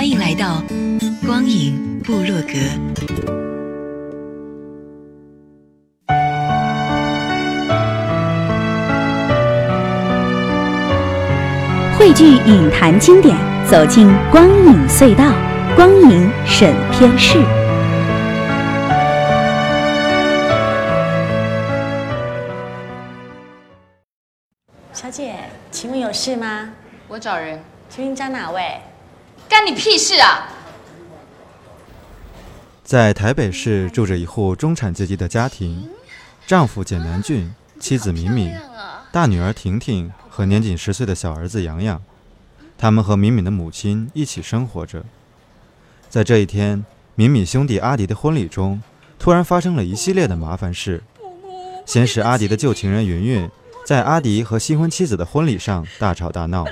欢迎来到光影部落格。汇聚影坛经典，走进光影隧道，光影审片室。小姐，请问有事吗？我找人，请问找哪位？干你屁事啊！在台北市住着一户中产阶级的家庭，丈夫简南俊，妻子敏敏，大女儿婷婷。和年仅十岁的小儿子洋洋，他们和敏敏的母亲一起生活着。在这一天，敏敏兄弟阿迪的婚礼中，突然发生了一系列的麻烦事。先是阿迪的旧情人云云，在阿迪和新婚妻子的婚礼上大吵大闹。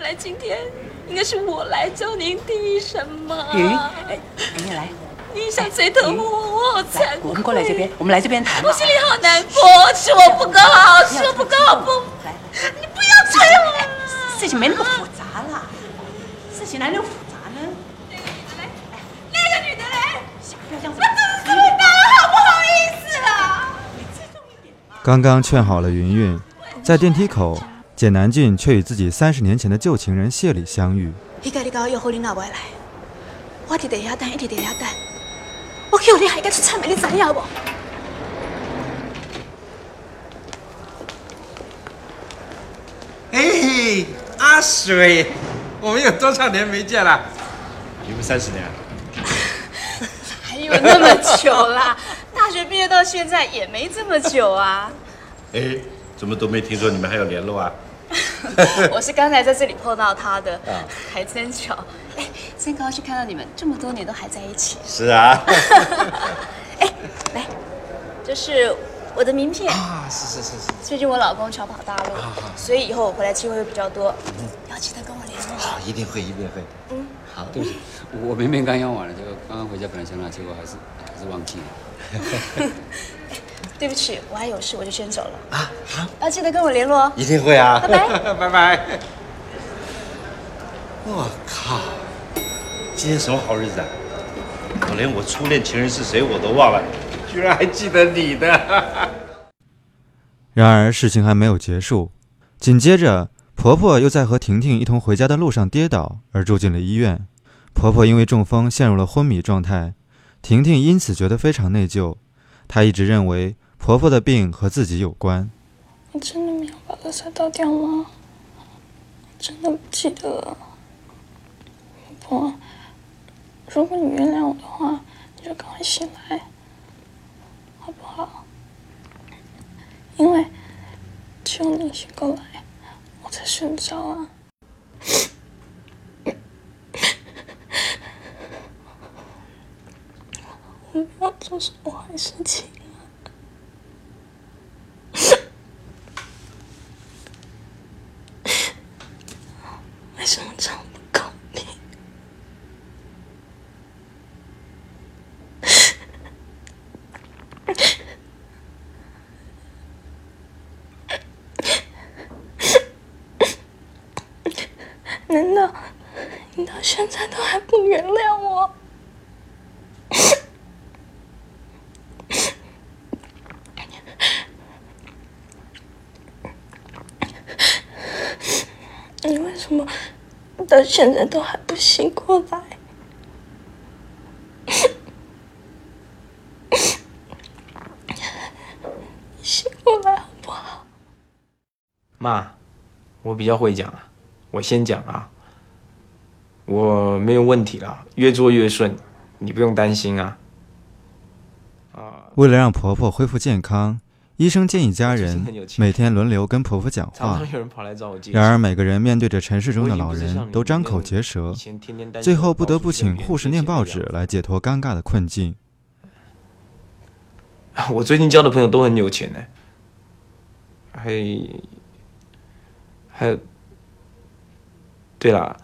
该是我来教您第什么？云云，哎，你来。你想最疼我，我好惭愧。我们过来这边，我们来这边谈。我心里好难过，是我不够好，是我不够好，不。你不要催我。事情没那么复杂了，事情哪有复杂呢？那个女的嘞？那个女的嘞？不要这样子。我肚子这么大了，好不好意思啦？你自重一点刚刚劝好了云云，在电梯口，简南俊却与自己三十年前的旧情人谢礼相遇。你家你搞约好你哪会来？我伫地下等，一直地下等。我叫你还敢出差门，你知影不？哎，阿水，我们有多少年没见了？你们三十年。还有那么久啦？大学毕业到现在也没这么久啊。哎，怎么都没听说你们还有联络啊？我是刚才在这里碰到他的，还真巧。哎，真高兴看到你们这么多年都还在一起。是啊。哎，来，这是我的名片啊。是是是是。最近我老公常跑大陆，所以以后我回来机会会比较多。要记得跟我联络。好，一定会，一定会。嗯，好，对不起，我明明刚用完了，结果刚刚回家本来想拿，结果还是还是忘记了。对不起，我还有事，我就先走了。啊，好，要记得跟我联络。一定会啊。拜拜，拜拜。我靠，今天什么好日子啊！我连我初恋情人是谁我都忘了，居然还记得你的。然而事情还没有结束，紧接着婆婆又在和婷婷一同回家的路上跌倒，而住进了医院。婆婆因为中风陷入了昏迷状态，婷婷因此觉得非常内疚。她一直认为。婆婆的病和自己有关。我真的没有把垃圾倒掉吗？真的不记得了。婆婆，如果你原谅我的话，你就赶快醒来，好不好？因为只有你醒过来，我才睡得着啊。我不要做什么坏事情。难道你到现在都还不原谅我？你为什么到现在都还不醒过来？醒过来好不好？妈，我比较会讲啊。我先讲啊，我没有问题了，越做越顺，你不用担心啊。啊，为了让婆婆恢复健康，医生建议家人每天轮流跟婆婆讲话。然而，每个人面对着城市中的老人，都张口结舌，最后不得不请护士念报纸来解脱尴尬的困境。我最近交的朋友都很有钱呢，还还有，对了，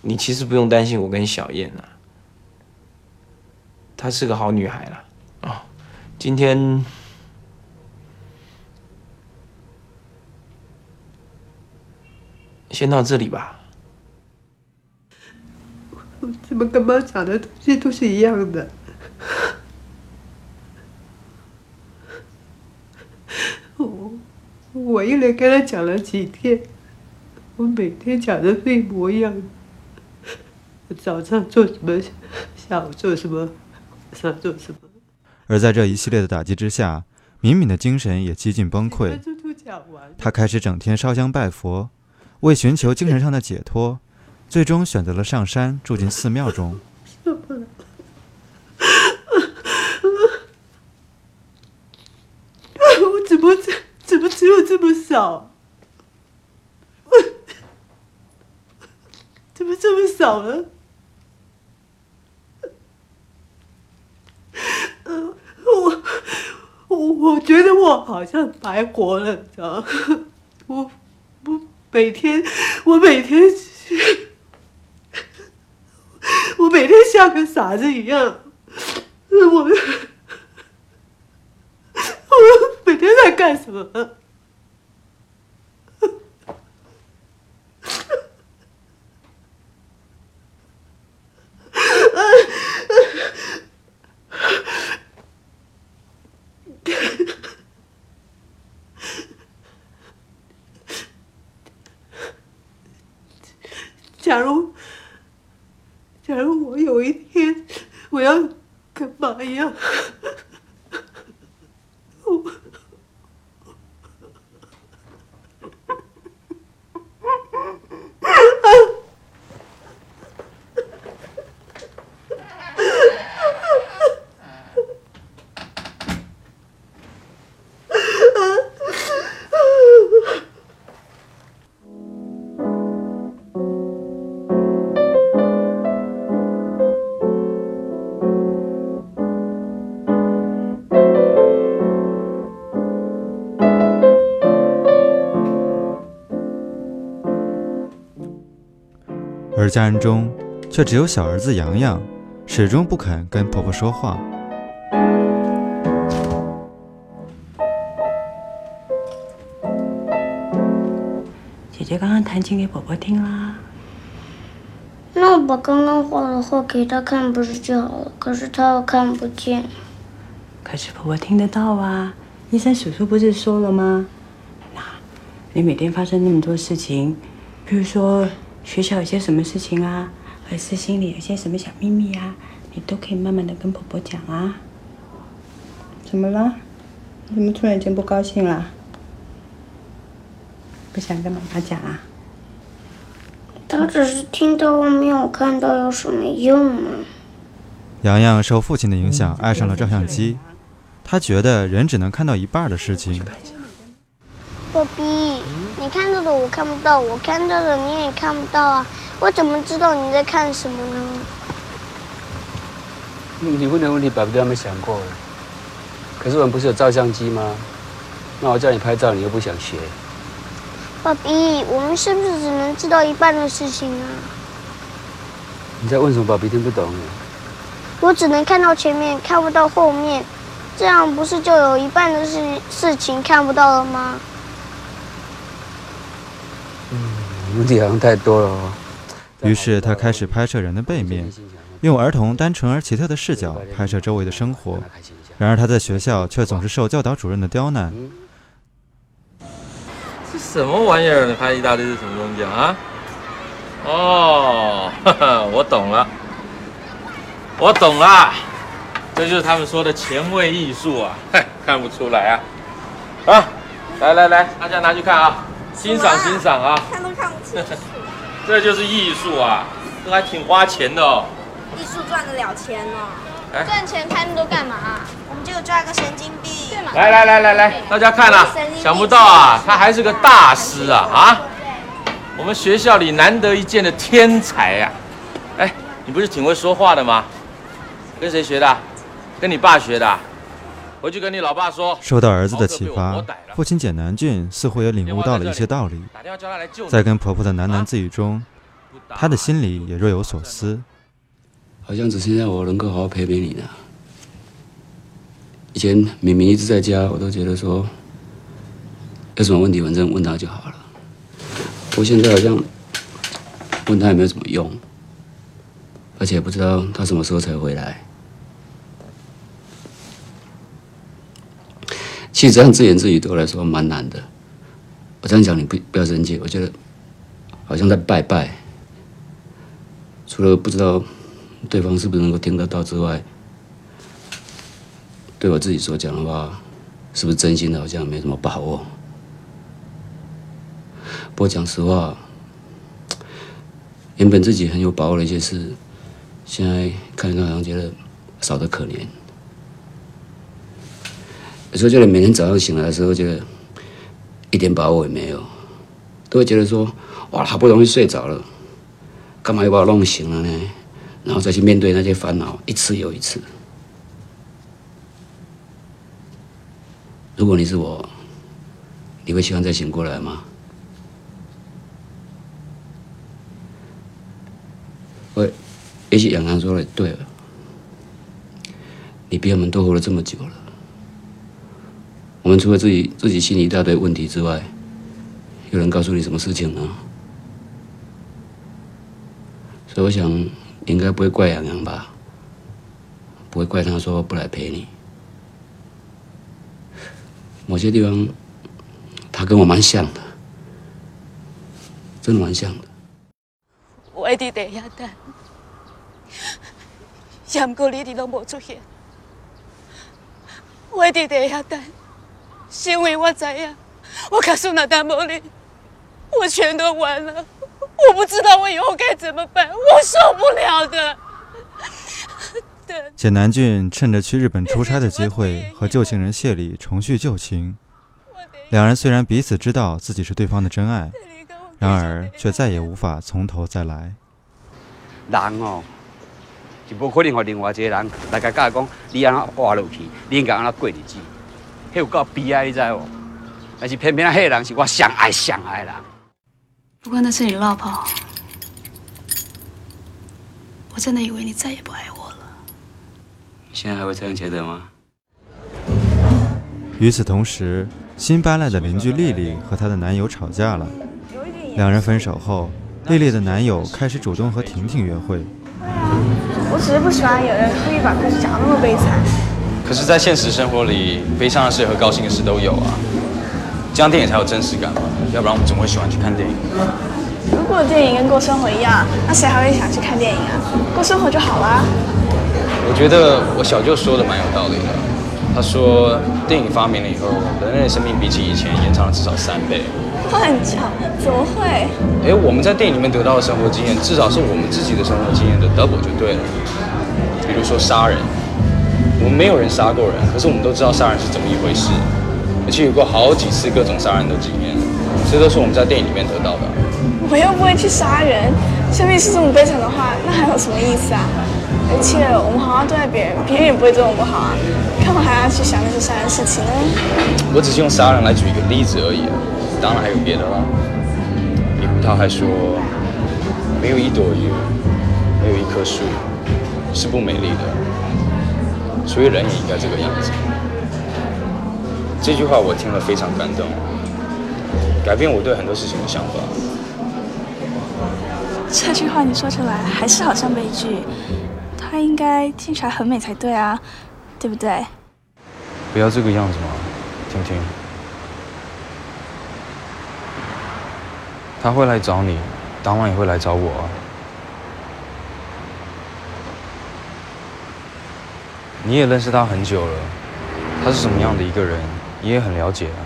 你其实不用担心我跟小燕啊，她是个好女孩了啊，今天。先到这里吧。怎么跟妈讲的东西都是一样的？我我一连跟他讲了几天，我每天讲的是一模一样。早上做什么，下午做什么，晚上做什么。而在这一系列的打击之下，敏敏的精神也几近崩溃。他开始整天烧香拜佛。为寻求精神上的解脱，最终选择了上山住进寺庙中。我怎么怎怎么只有这么少？怎么这么少呢？我我我觉得我好像白活了，你知道吗我我。每天，我每天，我每天像个傻子一样。我，我每天在干什么？假如，假如我有一天我要跟妈一样。家人中，却只有小儿子洋洋，始终不肯跟婆婆说话。姐姐刚刚弹琴给婆婆听啦。那我把刚刚画的画给他看不是就好了？可是他又看不见。可是婆婆听得到啊！医生叔叔不是说了吗？那，你每天发生那么多事情，比如说……学校有些什么事情啊，还是心里有些什么小秘密啊，你都可以慢慢的跟婆婆讲啊。怎么了？你怎么突然间不高兴了？不想跟妈妈讲啊？他只是听到没有看到，有什么用呢？洋洋受父亲的影响，爱上了照相机。他觉得人只能看到一半的事情。爸比，你看到的我看不到，我看到的你也看不到啊！我怎么知道你在看什么呢？你问的问题，爸比都没想过。可是我们不是有照相机吗？那我叫你拍照，你又不想学。爸比，我们是不是只能知道一半的事情啊？你在问什么？爸比听不懂。我只能看到前面，看不到后面，这样不是就有一半的事事情看不到了吗？问题好像太多了哦。于是他开始拍摄人的背面，用儿童单纯而奇特的视角拍摄周围的生活。然而他在学校却总是受教导主任的刁难。这什么玩意儿？你拍意大利是什么东西啊？哦，我懂了，我懂了，这就是他们说的前卫艺术啊！看不出来啊！啊，来来来，大家拿去看啊！欣赏欣赏啊！看都看不清楚。这就是艺术啊，这还挺花钱的哦。艺术赚得了钱呢。赚钱拍那么多干嘛？我们就抓个神经病，来来来来来，大家看啊，想不到啊，他还是个大师啊啊！我们学校里难得一见的天才呀、哎，你不是挺会说话的吗？跟谁学的？跟你爸学的？回去跟你老爸说。受到儿子的启发，父亲简南俊似乎也领悟到了一些道理。打电话叫他来救。在跟婆婆的喃喃自语中，他的心里也若有所思。好像只剩下我能够好好陪陪你了。以前明明一直在家，我都觉得说，有什么问题反正问他就好了。我现在好像问他也没有什么用，而且不知道他什么时候才回来。其实这样自言自语对我来说蛮难的。我这样讲你不不要生气，我觉得好像在拜拜，除了不知道对方是不是能够听得到之外，对我自己所讲的话，是不是真心的，好像没什么把握。不过讲实话，原本自己很有把握的一些事，现在看一看，好像觉得少得可怜。有时候觉得每天早上醒来的时候，就一点把握也没有，都会觉得说，哇，好不容易睡着了，干嘛又把我弄醒了呢？然后再去面对那些烦恼，一次又一次。如果你是我，你会希望再醒过来吗？我也许杨康说的对了，你比我们都活了这么久了，我们除了自己自己心里一大堆问题之外，有人告诉你什么事情呢？所以我想，应该不会怪杨洋吧？不会怪他说不来陪你。某些地方，他跟我蛮像的，真的蛮像的。我一直在遐等，也毋过你一直拢无出现。我一直在遐等，是因为我知影，我卡苏那等无你，我全都完了。我不知道我以后该怎么办，我受不了的。简南俊趁着去日本出差的机会和旧情人谢礼重续旧情。两人虽然彼此知道自己是对方的真爱，然而却再也无法从头再来。人哦，就无可能和另外一个人来甲教讲，你安怎活落去，你应该安怎过日子，迄有够悲哀，你知无？但是偏偏啊，迄个人是我上爱上爱的人。不过那是你老婆，我真的以为你再也不爱我了。你现在还会这样觉得吗？与此同时，新搬来的邻居丽丽和她的男友吵架了。两人分手后，丽丽的男友开始主动和婷婷约会。我只是不喜欢有人故意把故事讲那么悲惨。可是，在现实生活里，悲伤的事和高兴的事都有啊，这样电影才有真实感嘛。要不然我们怎么会喜欢去看电影？如果电影跟过生活一样，那谁还会想去看电影啊？过生活就好啦。我觉得我小舅说的蛮有道理的。他说，电影发明了以后，人类的生命比起以前延长了至少三倍。乱讲，怎么会？哎，我们在电影里面得到的生活经验，至少是我们自己的生活经验的 double 就对了。比如说杀人，我们没有人杀过人，可是我们都知道杀人是怎么一回事，而且有过好几次各种杀人的经验，这都是我们在电影里面得到的。我又不会去杀人，生命是这么悲惨的话，那还有什么意思啊？而且我们好好对待别人，别人也不会对我们不好啊，干嘛还要去想那些杀人事情呢？我只是用杀人来举一个例子而已啊，当然还有别的啦。李葡萄还说，没有一朵云，没有一棵树是不美丽的，所以人也应该这个样子。这句话我听了非常感动，改变我对很多事情的想法。这句话你说出来还是好像悲剧，它应该听起来很美才对啊，对不对？不要这个样子嘛，婷婷。他会来找你，当晚也会来找我啊。你也认识他很久了，他是什么样的一个人，你也很了解啊。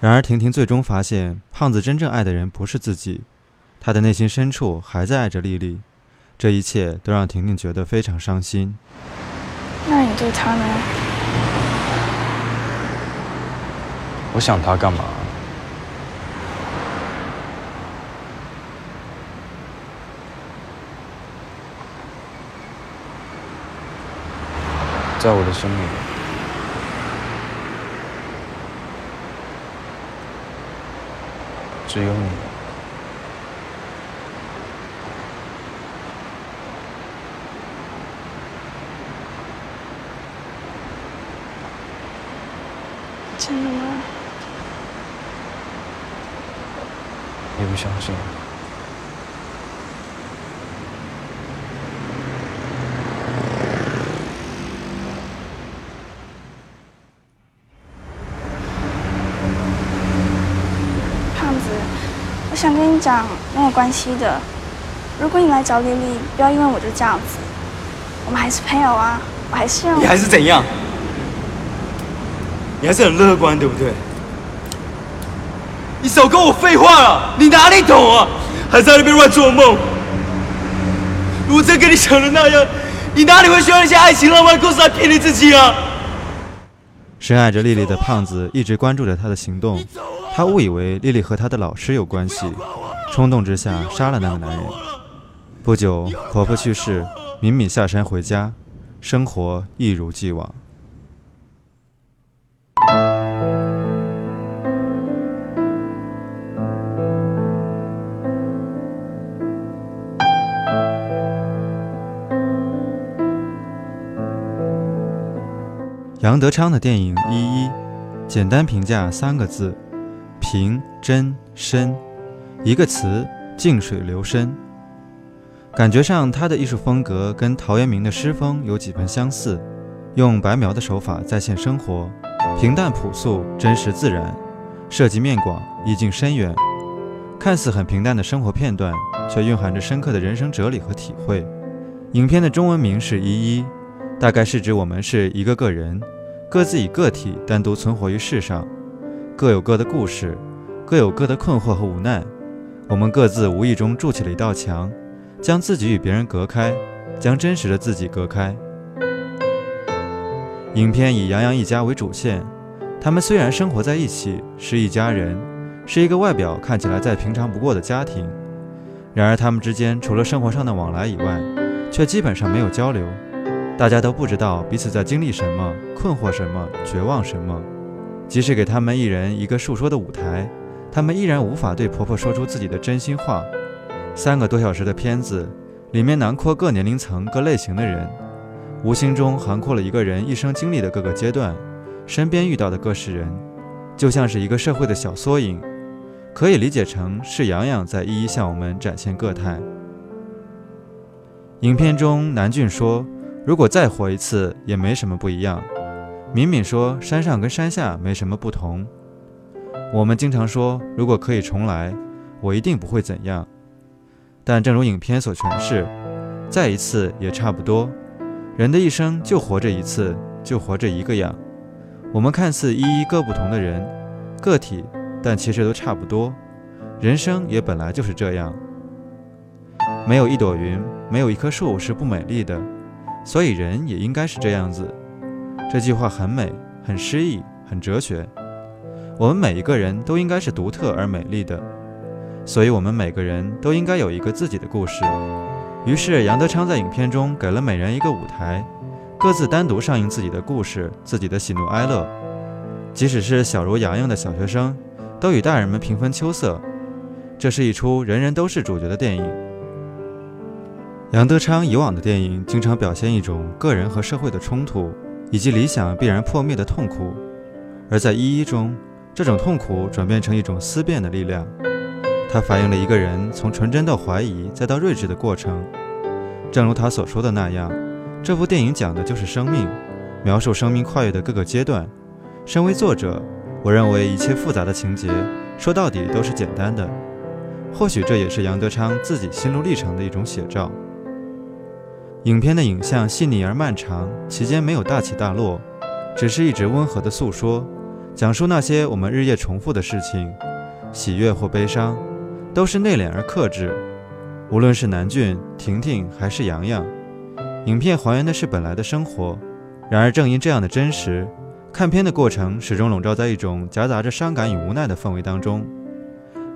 然而，婷婷最终发现，胖子真正爱的人不是自己，他的内心深处还在爱着丽丽，这一切都让婷婷觉得非常伤心。那你对他呢？我想他干嘛？在我的生命里，只有你。真的吗？你不相信？胖子，我想跟你讲没有关系的。如果你来找丽丽，不要因为我就这样子。我们还是朋友啊，我还是要你还是怎样？你还是很乐观，对不对？你少跟我废话了，你哪里懂啊？还在那边乱做梦。如果真跟你想的那样，你哪里会需要那些爱情浪漫故事来骗你自己啊？深爱着丽丽的胖子一直关注着她的行动，他误以为丽丽和他的老师有关系，冲动之下杀了那个男人。不久，婆婆去世，敏敏下山回家，生活一如既往。杨德昌的电影《一一》，简单评价三个字：平、真、深。一个词：静水流深。感觉上，他的艺术风格跟陶渊明的诗风有几分相似，用白描的手法再现生活，平淡朴素，真实自然，涉及面广，意境深远。看似很平淡的生活片段，却蕴含着深刻的人生哲理和体会。影片的中文名是《一一》，大概是指我们是一个个人，各自以个体单独存活于世上，各有各的故事，各有各的困惑和无奈。我们各自无意中筑起了一道墙，将自己与别人隔开，将真实的自己隔开。影片以杨洋一家为主线，他们虽然生活在一起，是一家人，是一个外表看起来再平常不过的家庭，然而他们之间除了生活上的往来以外，却基本上没有交流。大家都不知道彼此在经历什么，困惑什么，绝望什么。即使给他们一人一个述说的舞台。他们依然无法对婆婆说出自己的真心话。三个多小时的片子，里面囊括各年龄层、各类型的人，无形中涵括了一个人一生经历的各个阶段，身边遇到的各式人，就像是一个社会的小缩影。可以理解成是洋洋在一一向我们展现个态。影片中，南俊说：“如果再活一次，也没什么不一样。”敏敏说：“山上跟山下没什么不同。”我们经常说，如果可以重来，我一定不会怎样。但正如影片所诠释，再一次也差不多。人的一生就活着一次，就活着一个样。我们看似一一各不同的人，个体，但其实都差不多。人生也本来就是这样。没有一朵云，没有一棵树是不美丽的，所以人也应该是这样子。这句话很美，很诗意，很哲学。我们每一个人都应该是独特而美丽的，所以我们每个人都应该有一个自己的故事。于是杨德昌在影片中给了每人一个舞台，各自单独上映自己的故事、自己的喜怒哀乐。即使是小如洋洋的小学生，都与大人们平分秋色。这是一出人人都是主角的电影。杨德昌以往的电影经常表现一种个人和社会的冲突，以及理想必然破灭的痛苦，而在《一一》中。这种痛苦转变成一种思辨的力量，它反映了一个人从纯真到怀疑再到睿智的过程。正如他所说的那样，这部电影讲的就是生命，描述生命跨越的各个阶段。身为作者，我认为一切复杂的情节说到底都是简单的。或许这也是杨德昌自己心路历程的一种写照。影片的影像细腻而漫长，其间没有大起大落，只是一直温和的诉说。讲述那些我们日夜重复的事情，喜悦或悲伤，都是内敛而克制。无论是南俊、婷婷还是洋洋，影片还原的是本来的生活。然而，正因这样的真实，看片的过程始终笼罩在一种夹杂着伤感与无奈的氛围当中。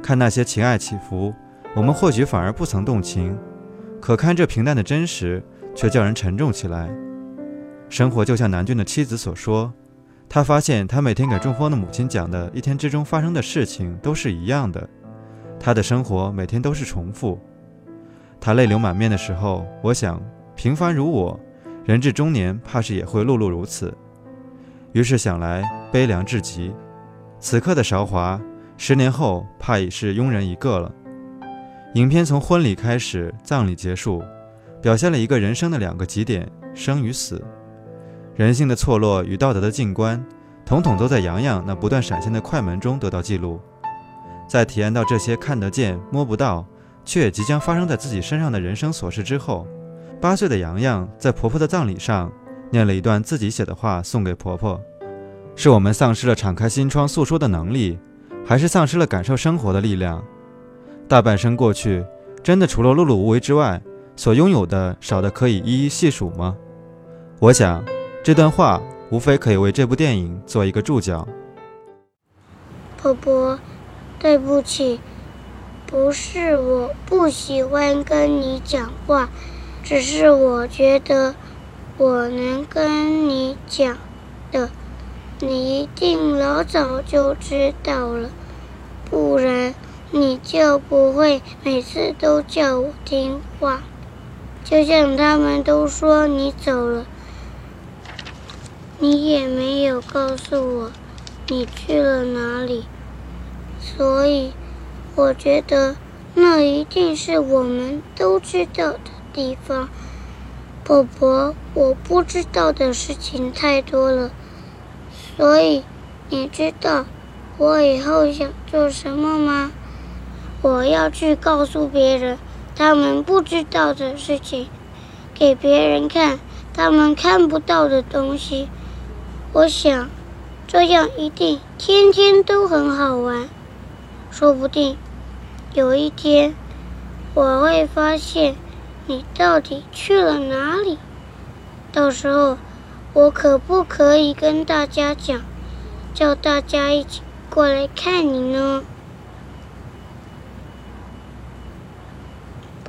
看那些情爱起伏，我们或许反而不曾动情，可看这平淡的真实，却叫人沉重起来。生活就像南俊的妻子所说，他发现他每天给中风的母亲讲的一天之中发生的事情都是一样的，他的生活每天都是重复。他泪流满面的时候，我想，平凡如我，人至中年，怕是也会碌碌如此。于是想来，悲凉至极。此刻的韶华，十年后怕已是庸人一个了。影片从婚礼开始，葬礼结束，表现了一个人生的两个极点：生与死。人性的错落与道德的静观，统统都在洋洋那不断闪现的快门中得到记录。在体验到这些看得见、摸不到。却也即将发生在自己身上的人生琐事之后，八岁的洋洋在婆婆的葬礼上念了一段自己写的话送给婆婆。是我们丧失了敞开心窗诉说的能力，还是丧失了感受生活的力量？大半生过去，真的除了碌碌无为之外，所拥有的少的可以一一细数吗？我想，这段话无非可以为这部电影做一个注脚。婆婆，对不起。不是我不喜欢跟你讲话，只是我觉得我能跟你讲的，你一定老早就知道了，不然你就不会每次都叫我听话。就像他们都说你走了，你也没有告诉我你去了哪里，所以。我觉得那一定是我们都知道的地方，婆婆。我不知道的事情太多了，所以你知道我以后想做什么吗？我要去告诉别人他们不知道的事情，给别人看他们看不到的东西。我想这样一定天天都很好玩。说不定有一天我会发现你到底去了哪里。到时候我可不可以跟大家讲，叫大家一起过来看你呢？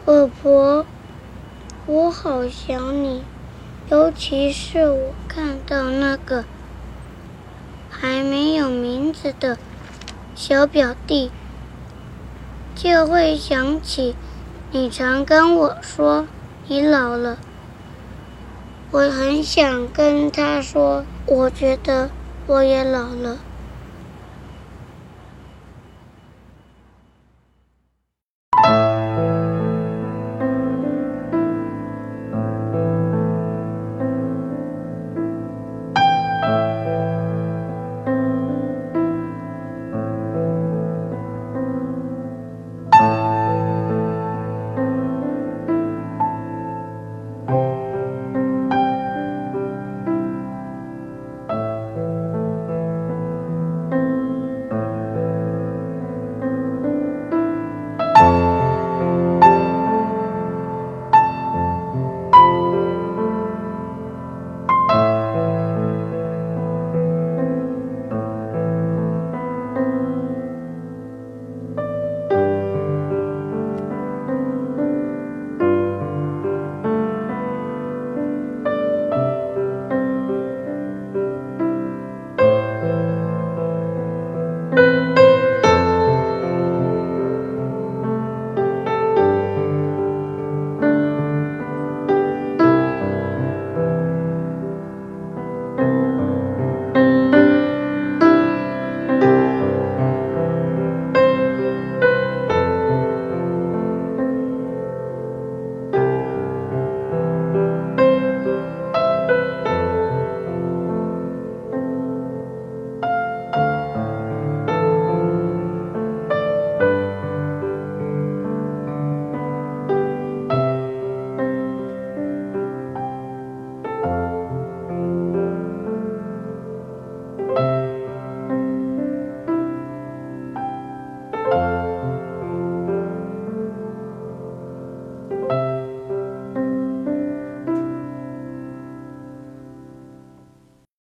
婆婆，我好想你，尤其是我看到那个还没有名字的。小表弟就会想起你常跟我说你老了，我很想跟他说，我觉得我也老了。